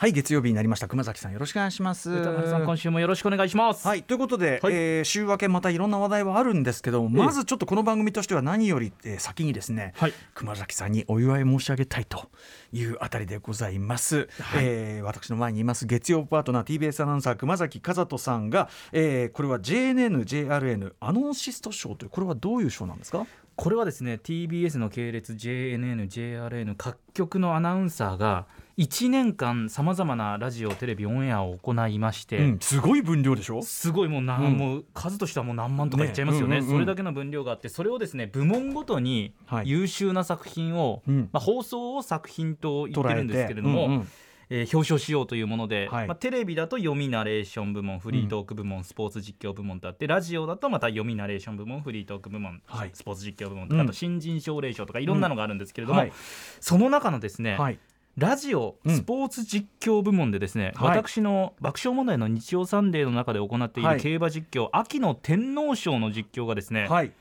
はい月曜日になりました。熊崎さんよろしくお願いします。今週もよろしくお願いします。はいということで、はい。えー週明けまたいろんな話題はあるんですけどまずちょっとこの番組としては何より、えー先にですね、はい。熊崎さんにお祝い申し上げたいというあたりでございます、えー私の前にいます月曜パートナー TBS アナウンサー熊崎和人さんが、えーこれは JNNJRN アノンシスト賞というこれはどういう賞なんですか？これはですね TBS の系列 JNN、JRN 各局のアナウンサーが1年間さまざまなラジオテレビオンエアを行いまして、うん、すごい分量でしょ？すごいもう何、うん。もう数としてはもう何万とかいっちゃいますよねね。うんうんうん。それだけの分量があってそれをですね部門ごとにはい。優秀な作品を、うん。まあ、放送を作品と言ってるんですけれども、うんうん。えー表彰しようというもので、はい。まあ、テレビだと読みナレーション部門フリートーク部門、スポーツ実況部門とあってラジオだとまた読みナレーション部門フリートーク部門、はい。スポーツ実況部門とうんかあと新人奨励賞とかいろんなのがあるんですけれども、はい。その中のですね、はいラジオうん。スポーツ実況部門でですね、はい。私の爆笑問題の日曜サンデーの中で行っていはい。る競馬実況、秋の天皇賞の実況がですね、はい。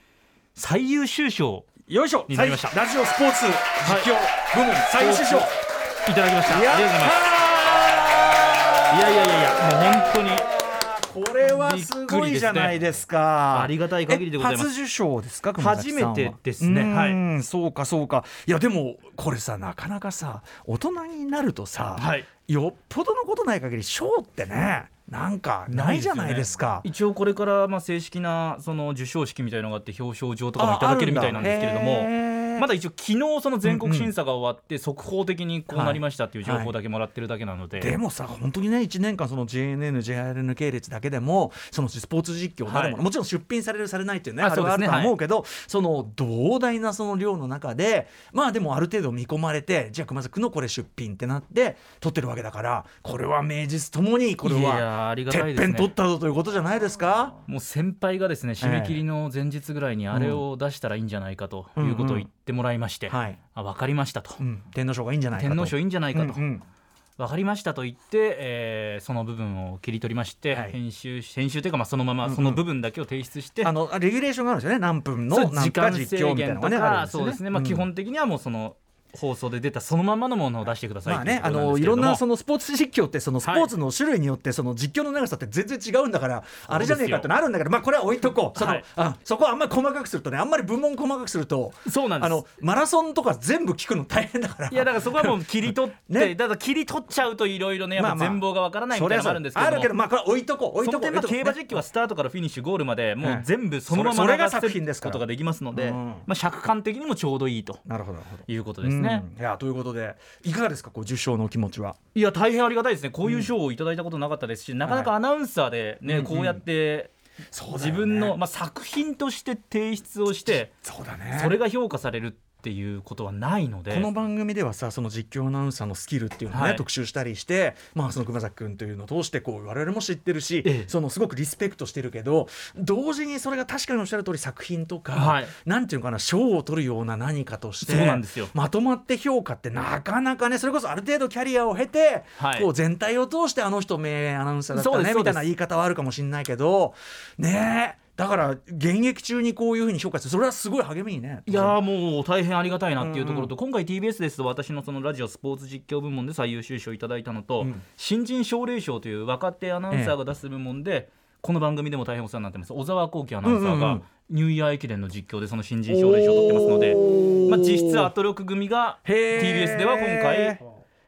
最優秀賞よいしょ。になりました。ラジオスポーツ実況部門最優秀賞。いただきました。ありがとうございます。いやいやいやいやもう本当にこれはすごいじゃないですか。ありがたい限りでございます。え初受賞ですか初めてですね。うーんそうかそうか。いやでもこれさなかなかさ大人になるとさ、はい。よっぽどのことない限り賞ってねなんかないじゃないですか。一応これからまあ正式なその授賞式みたいのがあって表彰状とかもいただけるみたいなんですけれどもまだ一応昨日その全国審査が終わって速報的にこうなりましたっていう情報だけもらってるだけなので、でもさ本当にね1年間その JNN、JRN 系列だけでもそのスポーツ実況なるもの、はい。もちろん出品されるされないっていうねああれはあると思うけど、その膨大なその量の中でまあでもある程度見込まれてじゃあ熊崎のこれ出品ってなって撮ってるわけだからこれは名実ともにこれはてっぺん取ったぞということじゃないですか？もう先輩がですね締め切りの前日ぐらいにあれを出したらいいんじゃないかということを言ってもらいまして、はい。あ分かりましたと、うん、天皇賞がいいんじゃないかと。天皇賞いいんじゃないかと、うんうん。分かりましたと言って、えーその部分を切り取りまして、はい。編集編集というかまあそのまうんうん。まその部分だけを提出して、あのレギュレーションがあるんですよね。何分の時間制限とのがねあるんかですよね。そうですね、まあ、うん。基本的にはもうその放送で出たそのままのものを出してくださいまあね、あのいろんなそのスポーツ実況ってそのスポーツの種類によってその実況の長さって全然違うんだから、あれじゃねえかってなるんだけどまあこれは置いとこう。その、はいあそこはあんまり細かくするとねあんまり部門細かくするとそうなんです。あのマラソンとか全部聞くの大変だから。いやだからそこはもう 切り取って、ね。だから切り取っちゃうといろいろねやっぱまあまあ。全貌がわからないみたいなあるんですけども、それはそう。あるけどまあこれは置いとこう置いとこう。置いとこう競馬実況はスタートからフィニッシュゴールまでもはいう全部そのまま流作品ですことができますので、うん。まあ、尺感的にもちょうどいいとなるほどいうことですね。うん。いやということでいかがですかこう受賞のお気持ちは？いや大変ありがたいですね。こういう賞をいただいたことなかったですし、なかなかアナウンサーでね、うんこうやってそうだよね。自分の、まあ、作品として提出をしてそうだね。それが評価されるっていうことはないので。この番組ではさその実況アナウンサーのスキルっていうのをね、はい。特集したりして、まあ、その熊崎君というのを通してこう我々も知ってるし、ええ。そのすごくリスペクトしてるけど同時にそれが確かにおっしゃる通り作品とか、はい。なんていうのかな賞を取るような何かとしてそうなんですよ。まとまって評価ってなかなかねそれこそある程度キャリアを経て、はい。こう全体を通してあの人名アナウンサーだったねみたいな言い方はあるかもしれないけどねえだから現役中にこういうふうに評価するそれはすごい励みにね。いやーもう大変ありがたいなっていうところと、今回 TBS ですと私のそのラジオスポーツ実況部門で最優秀賞をいただいたのと、うん。新人奨励賞という若手アナウンサーが出す部門で、この番組でも大変お世話になってます。小沢光輝アナウンサーがうんうんうん。ニューイヤー駅伝の実況でその新人奨励賞を取ってますので、まあ、実質アトロク組が TBS では今回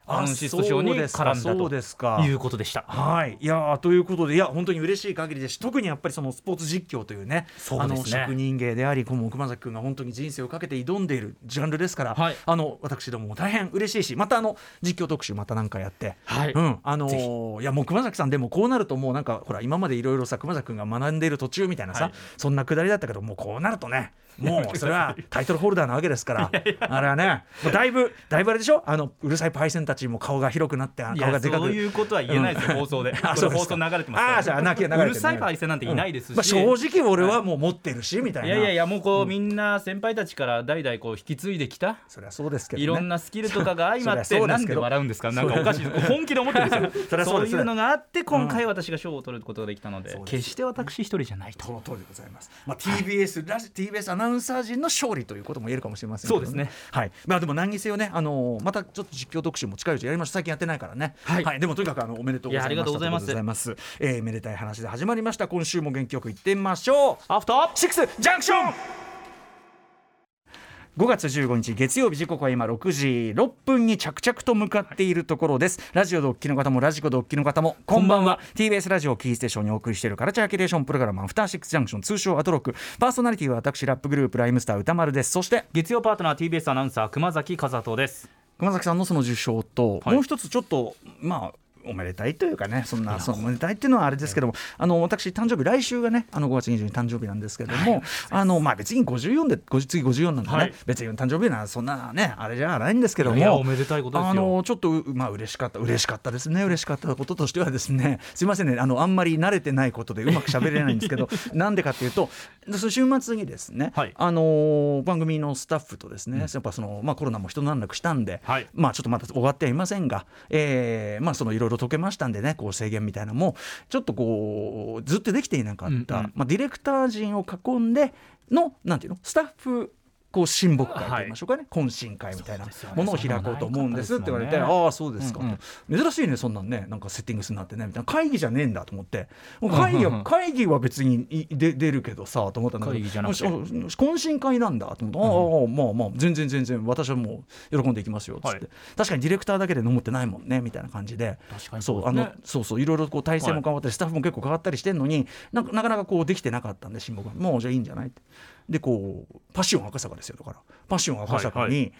アンシスト賞に絡んだそうですか。ということでした。はい、いやーということでいや本当に嬉しい限りですし特にやっぱりそのスポーツ実況というねそうですね。あの職人芸でありこの熊崎君が本当に人生をかけて挑んでいるジャンルですから、はい。あの私どもも大変嬉しいしまたあの実況特集また何かやって、はい。うん。あのぜーいやもう熊崎さんでもこうなるともうなんかほら今までいろいろさ熊崎君が学んでいる途中みたいなさ、はいそんなくだりだったけどもうこうなるとねもうそれはタイトルホルダーなわけですから。あれはねだいぶだいぶあれでしょ？あのうるさいパイセンたちも顔が広くなって顔がでかく。そういうことは言えないですよ、うん。放送で。あそうですか。送流れてますからあーじゃあなきゃ流うるさいパイセンなんていないですし、まあ、正直俺はもう持ってるしみたいな。いやいやいやもうこう、みんな先輩たちから代々こう引き継いできた。そりゃそうですけど、ね、いろんなスキルとかが相まってなんで笑うんですか？なんかおかしい本気で思ってるんですよ。そういうのがあって今回私が賞を取ることができたので、決して私一人じゃないと。その通りでございます。まあ、TBS ラジ TBS アナナウンサー陣の勝利ということも言えるかもしれませんそうですね。はい。まあ、でも何にせよね、あのーまたちょっと実況特集も近いうちやりました最近やってないからね、はい。でもとにかくあのおめでとうございますありがとうございます。えーめでたい話で始まりました。今週も元気よくいってみましょう。アフターシックスジャンクション5月15日月曜日時刻は今6時6分に着々と向かっているところです。ラジオドッキの方もラジコドッキの方もこんばんは。TBS ラジオキーステーションにお送りしているカルチャーキュレーションプログラムアフターシックスジャンクション通称アトロックパーソナリティは私ラップグループライムスター歌丸ですそして月曜パートナー TBS アナウンサー熊崎和人です。熊崎さんのその受賞と、はい。もう一つちょっとまあおめでたいというかねそんなそのおめでたいっていうのはあれですけどもあの私誕生日来週がねあの5月22日誕生日なんですけども、あのまあ別に54で50次54なんでね、はい。別に誕生日なそんなねあれじゃないんですけどもおめでたいことあのちょっとうまあ嬉しかった嬉しかったですね嬉しかったこととしてはですね すいませんねあのあんまり慣れてないことでうまく喋れないんですけど なんでかっていうと週末にですね、はい。あの番組のスタッフとですね、やっぱそのまあコロナも一段落したんで、はい。まあちょっとまだ終わってはいませんが、えーまあそのいろいろ解けましたんでねこう制限みたいなのもちょっとこうずっとできていなかった、うんうん。まあ、ディレクター陣を囲んでのなんていうのスタッフこう親睦会と言いましょうかね、懇親会みたいなものを開こうと思うんですって言われて、ああそうですか。珍しいねそんなんね。なんかセッティングするなってね。みたいな。会議じゃねえんだと思って。会議は会議は別にいで出るけどさと思ったんだけど。懇親会なんだと思って、ああまあまあ全然全然私はもう喜んでいきますよっつって、はい。確かにディレクターだけで飲むってないもんねみたいな感じで。確かにそそうあのそうそういろいろこう体制も変わったり、スタッフも結構変わったりしてんのになんかなかなかこうできてなかったんで親睦が。もうじゃあいいんじゃないってでこうパッション赤坂ですよだから。パッション赤坂に、はい。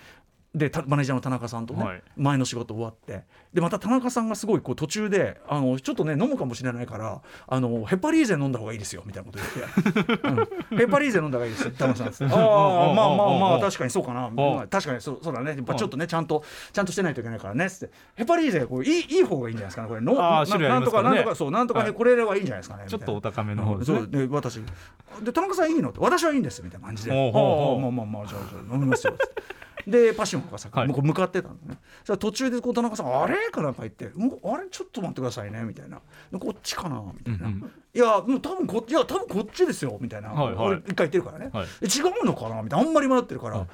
でたマネージャーの田中さんとね、はい。前の仕事終わって。でまた田中さんがすごいこう途中であのちょっとね飲むかもしれないからあのヘパリーゼ飲んだ方がいいですよみたいなこと言って、うん。ヘパリーゼ飲んだ方がいいですよ田中さんっつってああまあまあまあ確かにそうかな、まあ確かにそうそうだね。やっぱちょっとねちゃんとちゃんとしてないといけないからねっつって。ヘパリーゼこういいいい方がいいんじゃないですかねこれ。のななんとかなんとかそうなんとかはい。これはいいんじゃないですかねちょっとお高めの方ですね。そうで私。で田中さんいいのって私はいいんですみたいな感じで。ああまあまあまあじゃあ飲みますよつってでパッションがさ、はい。向こう向かってたのね。そ途中でこう田中さん「あれ?」かなんか言って「もうあれ？ちょっと待ってくださいね」みたいな「でこっちかな」みたいな「うんうん。いやもう多分こいや多分こっちですよ」みたいな、はいはい。俺一回言ってるからね、はい。え違うのかな？みたいな。あんまり迷ってるから。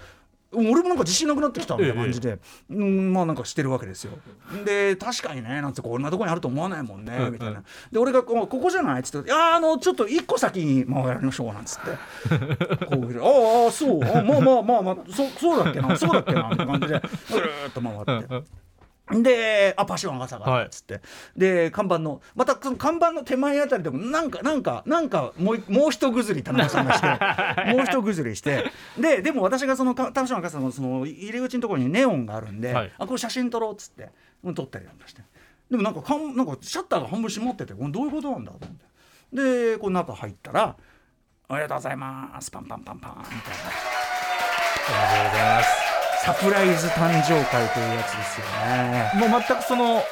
はい俺もなんか自信なくなってきたみたいな感じで、うんまあなんかしてるわけですよ。で確かにねなんてこんなとこにあると思わないもんねうんみたいな。で俺がこうここじゃない？っつって「いやあのちょっと一個先に回りましょう」なんつって こうああそうあまあまあまあまあそそうだっけなそうだっけなみたいな感じでぐるーっと回って。で、あ、パッション赤坂はいっつって、で、看板の、またその看板の手前あたりでも、なんか、なんか、なんか、もうい、もう一ぐずり田中さんがして、もう一ぐずりして、で、でも私がその、かパッション赤坂のその入り口のところにネオンがあるんで、はいあ、これ写真撮ろうっつって、うん撮ったりなんかして。でもなんかかん、なんかシャッターが半分閉まってて、これどういうことなんだと思って。で、この中入ったら、ありがとうございます、パンパンパンパン、みたいな。ありがとうございますサプライズ誕生会というやつですよね。もう全くその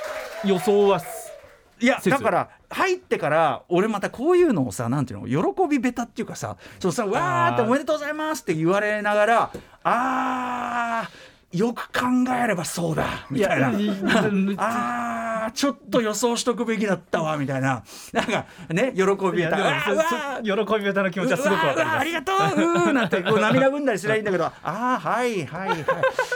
予想はすいや説だから入ってから俺またこういうのをさなんていうの喜びベタっていうかさそうさわーっておめでとうございますって言われながらあーよく考えればそうだみたいな。あーちょっと予想しとくべきだったわみたいな。なんかね喜びいベタやでもあーうわーそそ喜び方の気持ちはすごくわかります。ありがとううーなんてこう涙ぐんだりすりゃいいんだけど。ああはいはいはい。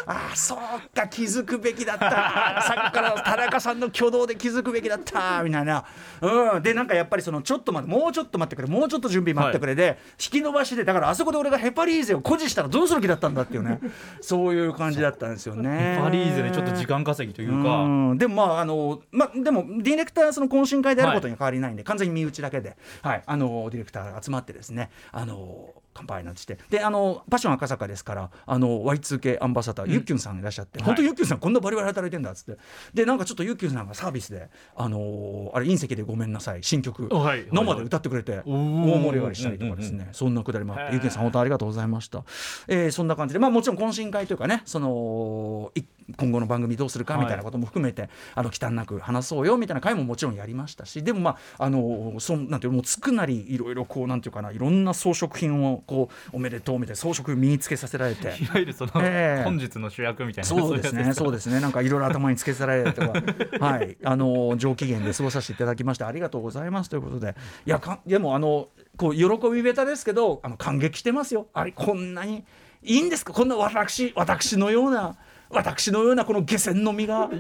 ああそうか気づくべきだった。さっきから田中さんの挙動で気づくべきだったみたいな。うん。でなんかやっぱりそのちょっと待ってもうちょっと待ってくれ。もうちょっと準備待ってくれで、引き伸ばしでだからあそこで俺がヘパリーゼを誇示したらどうする気だったんだっていうね。そういう感じだったんですよね。パリーゼでちょっと時間稼ぎというか。うん。でもまああのまあでもディレクターはその懇親会であることに変わりないんで、完全に身内だけで、はい、あのディレクターが集まってですねあの乾杯なんてして。であのパッション赤坂ですからあの Y2K アンバサダー、ゆっきゅんさんいらっしゃって、はい。本当ゆっきゅんさんこんなバリバリ働いてんだっつって。でなんかちょっとゆっきゅんさんがサービスであのあれ隕石でごめんなさい新曲、はい。生で歌ってくれて大盛り上がりしたりとかですね、うんそんなくだりもあってゆっきゅん。さん本当ありがとうございました、えーそんな感じでまあもちろん懇親会というかねそのい今後の番組どうするかみたいなことも含めて、あの忌憚なく話そうよみたいな回ももちろんやりましたしでもまああのそんなんていうのもうつくなりいろいろこうなんていうかないろんな装飾品をのこうおめでとうみたいな装飾身につけさせられて。いわゆるその、えー、本日の主役みたいな。そうですね。そうですね。なんかいろいろ頭につけされてとか。はい。あの上機嫌で過ごさせていただきましてありがとうございますということで。いやかでもあのこう喜びべたですけどあの感激してますよ。あれこんなにいいんですか？こんな私私のような。私のようなこの下船の実が、ね、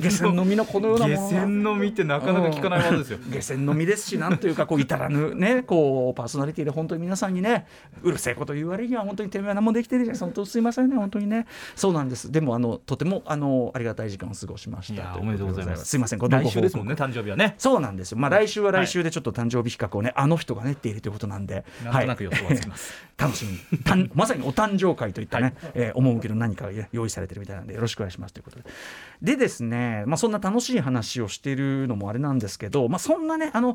下船の実のこのようなもの。下船の実ってなかなか聞かないものですよ、下船の実ですしなんというかこう至らぬねこうパーソナリティで本当に皆さんにねうるせえこと言われには本当にてめえは何もできてるじゃん。本当すいませんね本当にね。そうなんです。でもあのとてもあのありがたい時間を過ごしました。おめでとうございます。す。いません来週ですもんね誕生日はね。そうなんですよ。まあ来週は来週でちょっと誕生日比較をねあの人がねっているということなんで。なんとなく予想はつきます、楽しみたんまさにお誕生会といったね、はい、えー、趣の何かが用意されてるみたいなんでよろしくお願いしますということで。でですね、まあ、そんな楽しい話をしているのもあれなんですけど、まあ、そんなねあの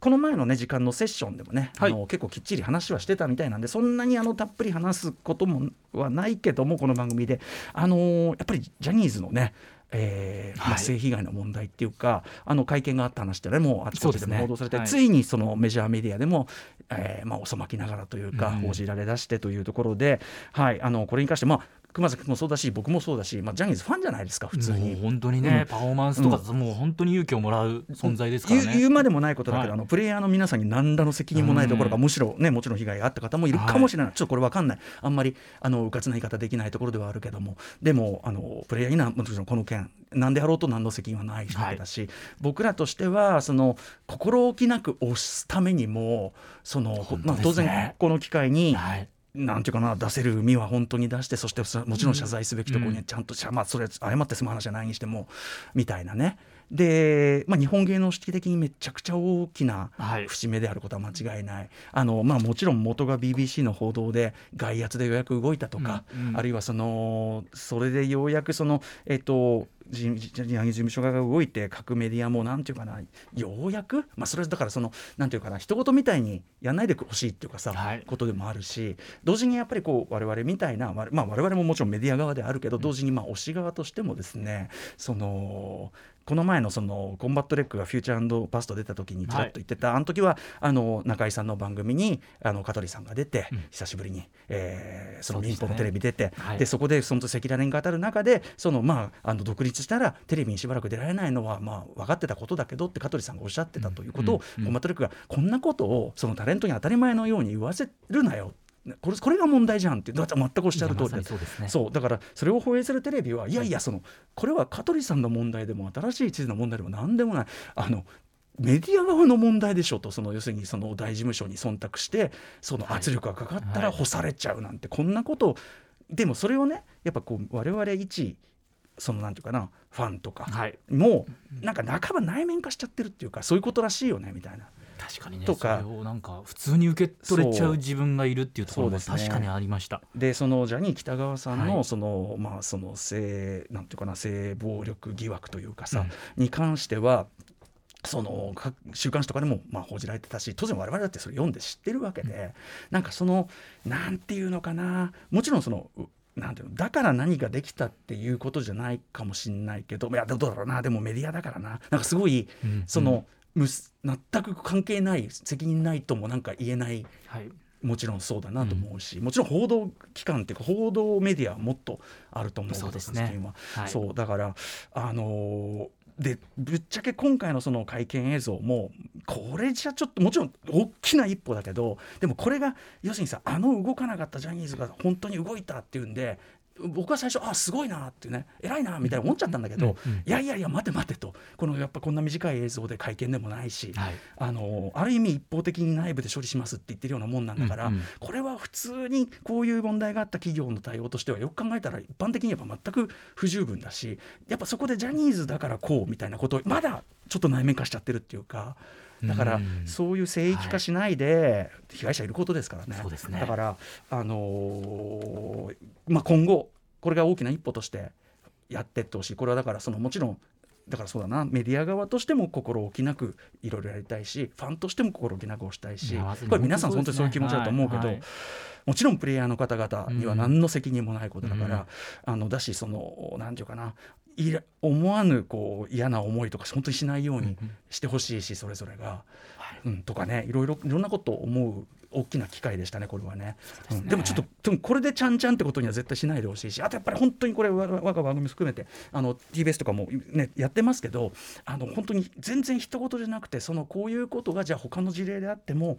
この前のね時間のセッションでもね、はい、あの結構きっちり話はしてたみたいなんでそんなにあのたっぷり話すこともはないけどもこの番組であのー、やっぱりジャニーズのねえーまあ、性被害の問題っていうか、はい、あの会見があった話ってねもうあちこちでも報道されて、ねはい、ついにそのメジャーメディアでも、えーまあ、遅まきながらというか、報じられだしてというところで、はい、あのこれに関して、まあ、熊崎もそうだし僕もそうだし、まあ、ジャニーズファンじゃないですか普通に。本当にね、うん、パフォーマンスとか、うん、もう本当に勇気をもらう存在ですからね。言うまでもないことだけど、はい、あのプレイヤーの皆さんに何らの責任もないところが、むしろねもちろん被害があった方もいるかもしれない、はい、ちょっとこれ分かんない。あんまりあのうかつな言い方できないところではあるけども。でもあのプレイヤーになもちろんこの件何であろうと何の責任はないわけだし、はい、僕らとしてはその心置きなく押すためにもその、ね、まあ、当然この機会に、はいなんていうかな出せる海は本当に出してそしてもちろん謝罪すべきところにちゃんと、うん、まあ、それ謝って済む話じゃないにしてもみたいなね。で、まあ、日本芸能式的にめちゃくちゃ大きな節目であることは間違いない、はい、あのまあ、もちろん元が BBC の報道で外圧でようやく動いたとか、うんうん、あるいはそのそれでようやくその、えっと、ジャニーズ事務所側が動いて各メディアもなんていうかなようやく、まあ、それだからそのなんていうかな一言みたいにやんないでほしいっていうかさ、はい、ことでもあるし同時にやっぱりこう我々みたいな、まあ、我々ももちろんメディア側であるけど同時にまあ推し側としてもですねそのこの前のそのコンバットレックが Future Past 出た時にちょっと言ってた、はい、あの時はあの中井さんの番組にあの香取さんが出て、うん、久しぶりに、えー、その民放のテレビ出てそで、ねはい、そこでその赤裸々に語る中でその、まあ、あの独立したらテレビにしばらく出られないのは、まあ、分かってたことだけどって香取さんがおっしゃってたということを、コンバットレックがこんなことをそのタレントに当たり前のように言わせるなよ。これこれが問題じゃんって全くおっしゃる通りでそうですね、そう。だからそれを放映するテレビはいやいやそのこれは香取さんの問題でも新しい地図の問題でも何でもない。あのメディア側の問題でしょとその要するにその大事務所に忖度してその圧力がかかったら干されちゃうなんて、こんなこと。でもそれをねやっぱこう我々一そのなんていうかなファンとかもうなんか半ば内面化しちゃってるっていうかそういうことらしいよねみたいな。確かにねとか。なんか普通に受け取れちゃう自分がいるっていうところも確かにありました。で、ね、そのジャニー喜多川さんのその、はい、まあその性なんていうかな性暴力疑惑というかさ、うん、に関してはその週刊誌とかでもまあ報じられてたし当然我々だってそれ読んで知ってるわけで、うん、なんかそのなんていうのかなもちろんそのなんていうのだから何ができたっていうことじゃないかもしれないけどいやどうだろうなでもメディアだからな。なんかすごい、うん、その、む全く関係ない責任ないともなんか言えない、はい、もちろんそうだなと思うし、うん、もちろん報道機関っていうか報道メディアはもっとあると思うそうですね、はい、そうだからあのーでぶっちゃけ今回のその会見映像もこれじゃちょっともちろん大きな一歩だけどでもこれが要するにさあの動かなかったジャニーズが本当に動いたっていうんで僕は最初あすごいなってね偉いなみたいな思っちゃったんだけど、うんうん、いやいやいや待て待てと。このやっぱこんな短い映像で会見でもないし、はい、あのある意味一方的に内部で処理しますって言ってるようなもんなんだから、うんうん、これは普通にこういう問題があった企業の対応としてはよく考えたら一般的にやっぱ全く不十分だしやっぱそこでジャニーズだからこうみたいなことをまだちょっと内面化しちゃってるっていうか。だからそういう聖域化しないで被害者いることですからね。ね。だからあのー、まあ今後これが大きな一歩としてやってってほしい。これはだからそのもちろんだからそうだな。メディア側としても心置きなくいろいろやりたいしファンとしても心置きなく押したいしこれ皆さん本当にそういう気持ちだと思うけど、はいはい、もちろんプレイヤーの方々には何の責任もないことだから、うん、あのだしその何て言うかない思わぬこう嫌な思いとか本当にしないようにしてほしいしそれぞれが、うん、とかねいろいろいろんなことを思う大きな機会でしたねこれはね。で、ね。うん、でもちょっとこれでちゃんちゃんってことには絶対しないでほしいしあとやっぱり本当にこれ我が番組含めてあの TBS とかも、ね、やってますけどあの本当に全然一言じゃなくてそのこういうことがじゃあ他の事例であっても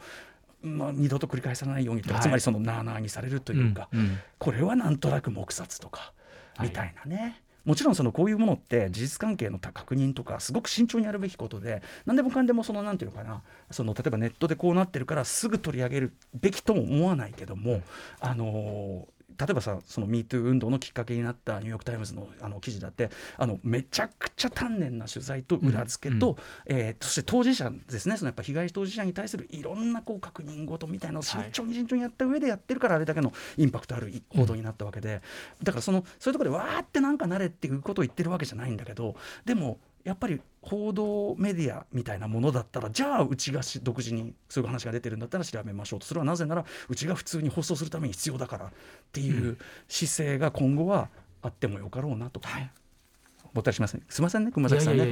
まあ、二度と繰り返さないようにとか、はい、つまりそのなあなあにされるというか、これはなんとなく黙殺とかみたいなね。もちろんそのこういうものって事実関係の確認とかすごく慎重にやるべきことで何でもかんでもその何て言うのかなその例えばネットでこうなってるからすぐ取り上げるべきとも思わないけども、あの例えばさその MeToo 運動のきっかけになったニューヨーク・タイムズのあの記事だってあのめちゃくちゃ丹念な取材と裏付けと、うん。えー、そして当事者ですねそのやっぱ被害当事者に対するいろんなこう確認事みたいなのを慎重に慎重にやった上でやってるからあれだけのインパクトある報道になったわけで、だからそのそういうところでわーってなんかなれっていうことを言ってるわけじゃないんだけどでもやっぱり報道メディアみたいなものだったらじゃあうちが独自にそういう話が出てるんだったら調べましょうと。それはなぜならうちが普通に放送するために必要だからっていう姿勢が今後はあってもよかろうなと。か、はい、ぼったりしますね。すみませんね熊崎さんね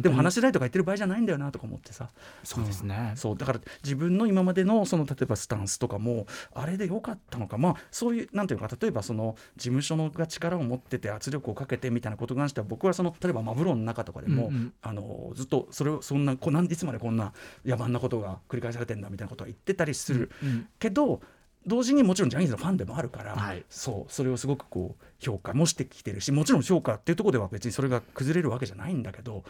でも話しないとか言ってる場合じゃないんだよなとか思ってさ。そうですね、うん、そう。だから自分の今までのその例えばスタンスとかもあれでよかったのか。まあそういうなんていうか。例えばその事務所のが力を持ってて圧力をかけてみたいなことに関しては僕はその例えばマブロンの中とかでも、うんうん、あのずっとそれをそんなこなんいつまでこんな野蛮なことが繰り返されてんだみたいなことは言ってたりする、うんうん、けど同時にもちろんジャニーズのファンでもあるから、はい、そうそれをすごくこう評価もしてきてるしもちろん評価っていうところでは別にそれが崩れるわけじゃないんだけど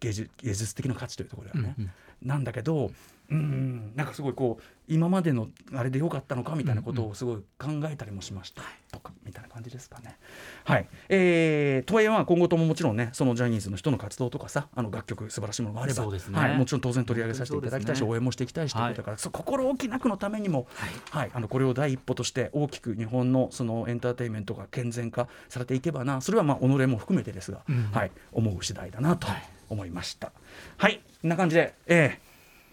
芸術芸術的な価値というところではね、うんうん、なんだけどうんなんかすごいこう今までのあれでよかったのかみたいなことをすごい考えたりもしました、うんうん、とかみたいな感じですかね。はい、えー、とはいえまあ今後とももちろんねそのジャニーズの人の活動とかさあの楽曲素晴らしいものがあれば、ね、はい、もちろん当然取り上げさせていただきたいし、ね、応援もしていきたいしということだから、はい、心置きなくのためにも、はい、はい、あのこれを第一歩として大きく日本のそのエンターテインメントが健全化されていけばなそれはまあ己も含めてですが、うん、はい、思う次第だなと思いました。はい、こんな感じで、えー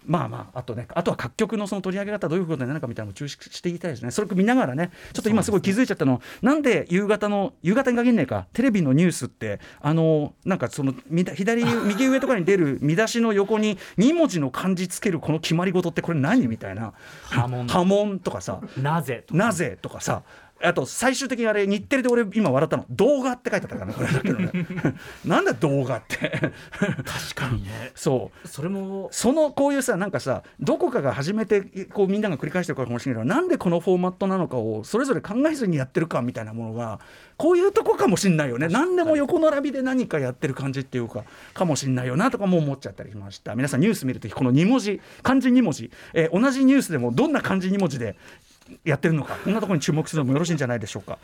まあまああとねあとは各局のその取り上げ方どういうことになるかみたいなのを注視していきたいですね。それ見ながらねちょっと今すごい気づいちゃったの、ね、なんで夕方の夕方に限んねえかテレビのニュースってあのなんかその左 右上とかに出る見出しの横に2文字の漢字つけるこの決まり事ってこれ何みたいな。波紋。波紋とかさ。なぜなぜとかさあと最終的にあれ日テレで俺今笑ったの動画って書いてあったからねこれだけどね。なんだ動画って。確かにね。そう。それもそのこういうさなんかさどこかが始めてこうみんなが繰り返してるかもしれないけどなんでこのフォーマットなのかをそれぞれ考えずにやってるかみたいなものが こういうとこかもしんないよね。何でも横並びで何かやってる感じっていうかかもしんないよなとかも思っちゃったりしました。皆さんニュース見るときこの2文字漢字2文字、えー、同じニュースでもどんな漢字2文字でやってるのかこんなところに注目するのもよろしいんじゃないでしょうか。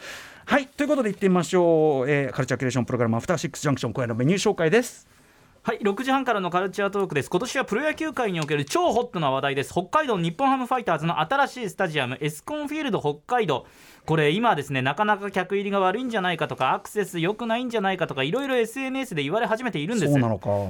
はいということでいってみましょう、えー、カルチャーキュレーションプログラム「アフターシックスジャンクション」今夜のメニュー紹介です。はい6時半からのカルチャートークです今年はプロ野球界における超ホットな話題です北海道日本ハムファイターズの新しいスタジアムエスコンフィールド北海道これ今ですねなかなか客入りが悪いんじゃないかとかアクセス良くないんじゃないかとかいろいろ SNS で言われ始めているんです。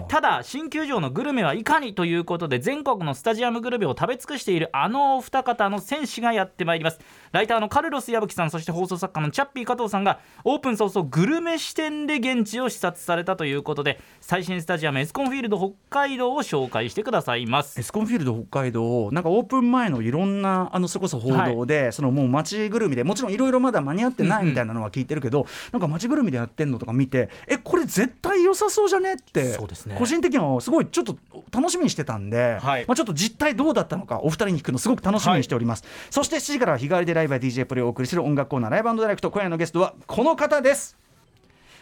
ただ新球場のグルメはいかにということで全国のスタジアムグルメを食べ尽くしているあのお二方の選手がやってまいります。ライターのカルロス矢吹さんそして放送作家のチャッピー加藤さんがオープン早々グルメ視点で現地を視察されたということで最新スタジアムエスコンフィールド北海道を紹介してくださいます。エスコンフィールド北海道なんかオープン前のいろんなあのそれこそ報道で、はい、そのもう街ぐるみでもちろんいろいろまだ間に合ってないみたいなのは聞いてるけど、うんうん、なんか街ぐるみでやってんのとか見てえこれ絶対良さそうじゃねってそうです、ね、個人的にはすごいちょっと楽しみにしてたんで、はい、まあ、ちょっと実態どうだったのかお二人に聞くのすごく楽しみにしております、はい、そして7時からは日帰りでライブや DJ プレイをお送りする音楽コーナーライブダイレクト今夜のゲストはこの方です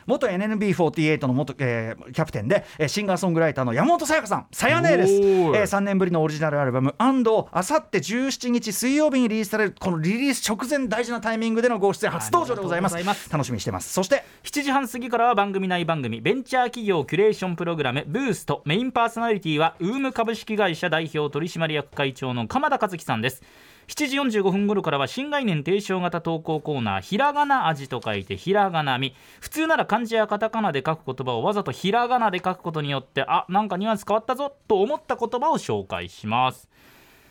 元 NNB48 の元、えー、キャプテンで、えー、シンガーソングライターの山本さやかさん。さやねです、えー、3年ぶりのオリジナルアルバム「アンドあさって17日水曜日にリリースされるこのリリース直前大事なタイミングでのご出演初登場でございます。楽しみにしてます。そして7時半過ぎからは番組内番組ベンチャー企業キュレーションプログラムブースト。メインパーソナリティはウーム株式会社代表取締役会長の鎌田和樹さんです7時45分頃からは新概念提唱型投稿コーナーひらがな味と書いてひらがなみ。普通なら漢字やカタカナで書く言葉をわざとひらがなで書くことによってあなんかニュアンス変わったぞと思った言葉を紹介します。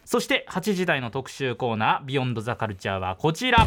そして8時台の特集コーナー「 Beyond the Culture はこちら。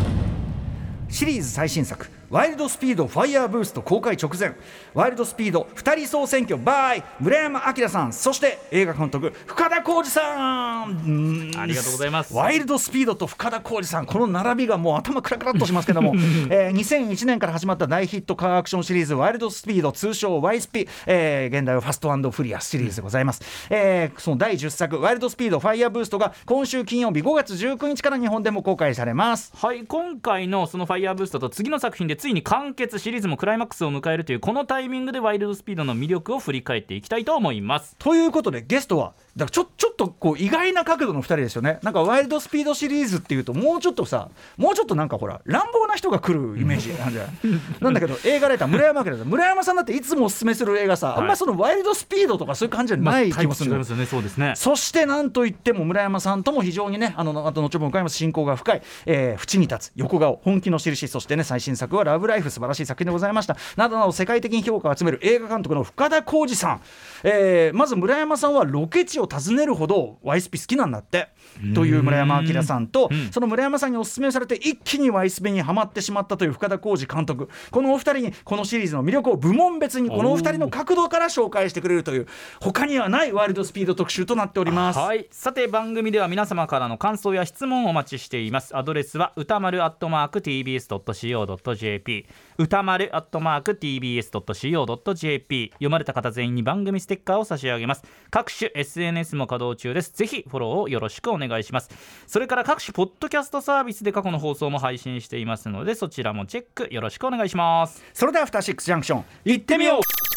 シリーズ最新作。ワイルドスピードファイヤーブースト公開直前。ワイルドスピード2人総選挙。by 村山章さん。そして映画監督深田晃司さん。ありがとうございます。ワイルドスピードと深田晃司さん。この並びがもう頭クラクラっとしますけども、えー、2001年から始まった大ヒットカーアクションシリーズワイルドスピード通称ワイスピ、えー、原題は Fast Furious シリーズでございます、えー、その第10作ワイルドスピードファイヤーブーストが今週金曜日5月19日から日本でも公開されます。はい今回のそのファイヤーブーストと次の作品でついに完結シリーズもクライマックスを迎えるというこのタイミングでワイルドスピードの魅力を振り返っていきたいと思います。ということでゲストはだからちょちょっとこう意外な角度の2人ですよね。なんかワイルドスピードシリーズっていうともうちょっとさもうちょっとなんかほら乱暴な人が来るイメージなんじゃない？なんだけど映画ライター村山明村山さんだっていつもおすすめする映画さ、はい、あんまそのワイルドスピードとかそういう感じじゃない気もする、まあ、ね。そうですね。そしてなんといっても村山さんとも非常にねあのあと後ほど伺います親交が深い、えー、縁に立つ横顔本気の印。そしてね最新作は「ラブライフ」素晴らしい作品でございました。などなど世界的に評価を集める映画監督の深田浩二さん、えー、まず村山さんはロケ地を訪ねるほどワイスピ好きなんだって。という村山明さんと、その村山さんにお勧めされて一気にワイスピにはまってしまったという深田浩二監督。このお二人にこのシリーズの魅力を部門別にこのお二人の角度から紹介してくれるという他にはないワイルドスピード特集となっております。はい。さて番組では皆様からの感想や質問をお待ちしています。アドレスは歌丸アットマーク TBS.CO.JP 歌丸アットマーク TBS.CO.JP 読まれた方全員に番組ステッカーを差し上げます。各種 SNS SNS も稼働中です。ぜひフォローをよろしくお願いします。それから各種ポッドキャストサービスで過去の放送も配信していますのでそちらもチェックよろしくお願いします。それではアフターシックスジャンクション行ってみよう。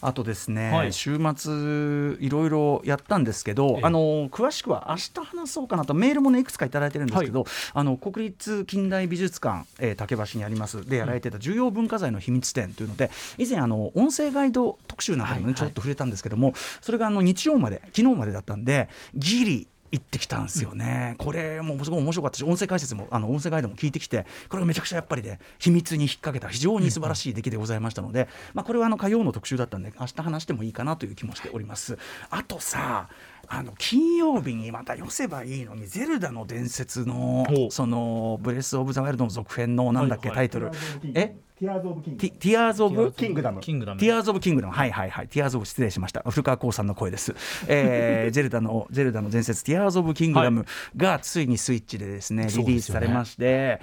あとですね、はい、週末いろいろやったんですけど、あの詳しくは明日話そうかなとメールもねいくつか頂いてるんですけど、はい、あの国立近代美術館、えー、竹橋にあります。でやられてた重要文化財の秘密展というので以前あの音声ガイド特集なんかにもね、ちょっと触れたんですけども、それがあの日曜まで昨日までだったんでギリ行ってきたんですよね、うん、これもすごい面白かったし音声解説もあの音声ガイドも聞いてきてこれがめちゃくちゃやっぱりね秘密に引っ掛けた非常に素晴らしい出来でございましたので、うん、まあ、これはあの火曜の特集だったんで明日話してもいいかなという気もしております。あとさあの金曜日にまた寄せばいいのに「ゼルダの伝説の」その「ブレス・オブ・ザ・ワイルド」の続編のなんだっけ、タイトル。え？ティアーズ・オブ・キングティアーズ・オブ・キングダムティアーズ・オブ・キングダムはいはいはい。ティアーズ・オブ失礼しました。古川耕さんの声です、えー、ゼルダのゼルダの伝説ティアーズ・オブ・キングダムがついにスイッチでですねリリースされまして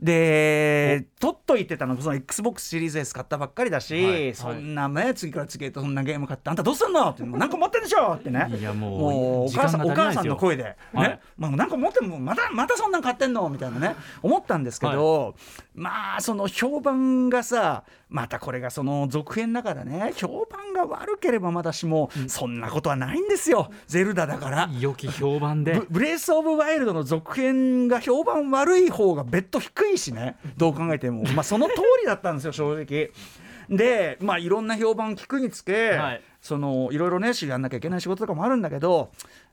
で取っといてたのその XBOX シリーズ S 買ったばっかりだし、そんなね次から次へとそんなゲーム買ってあんたどうすんのって何個持ってんでしょってね。いやもうお母さんお母さんの声でね、まあ、何個持ってもまたまたそんなん買ってんのみたいなね思ったんですけど、まあその評判がさまたこれがその続編だからね評判が悪ければまだしも、うん、そんなことはないんですよ。ゼルダだから。良き評判で。ブレイス・オブ・ワイルドの続編が評判悪い方が別途低いしね。どう考えても。まあその通りだったんですよ正直。でまあいろんな評判聞くにつけ、はい、そのいろいろねやんなきゃいけない仕事とかもあるんだけど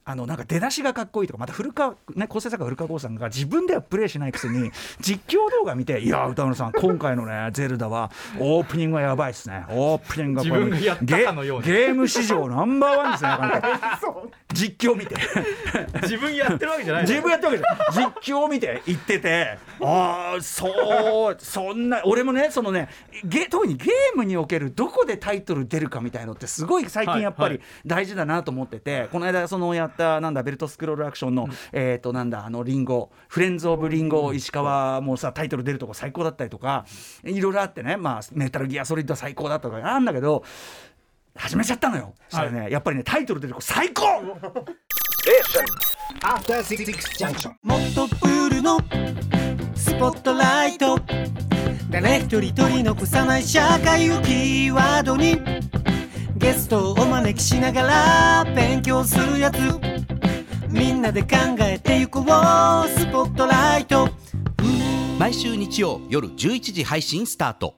あのなんか出だしがかっこいいとかまた古川ね構成作家古川光さんが自分ではプレイしないくせに 実況動画見て「いや歌丸さん今回のねゼルダはオープニングはやばいっすね。オープニングはこれゲーム史上ナンバーワンですね 実況見て。自分やってるわけじゃない自分やってるわけじゃない。実況見て言っててああそうそんな俺もねそのねゲ特にゲームにおけるどこでタイトル出るかみたいのってすごい最近やっぱり大事だなと思ってて、はいはい、この間そのやったなんだベルトスクロールアクションの、うん、えっ、ー、となんだあのリンゴフレンズ・オブ・リンゴ石川もさタイトル出るとこ最高だったりとかいろいろあってねまあメタルギアソリッド最高だとかあるんだけど始めちゃったのよ、それねやっぱりねタイトル出るとこ最高！もっとプールのスポットライト。誰一人取り残さない社会をキーワードに。ゲストをお招きしながら勉強するやつ。みんなで考えてゆこうスポットライト。毎週日曜夜11時配信スタート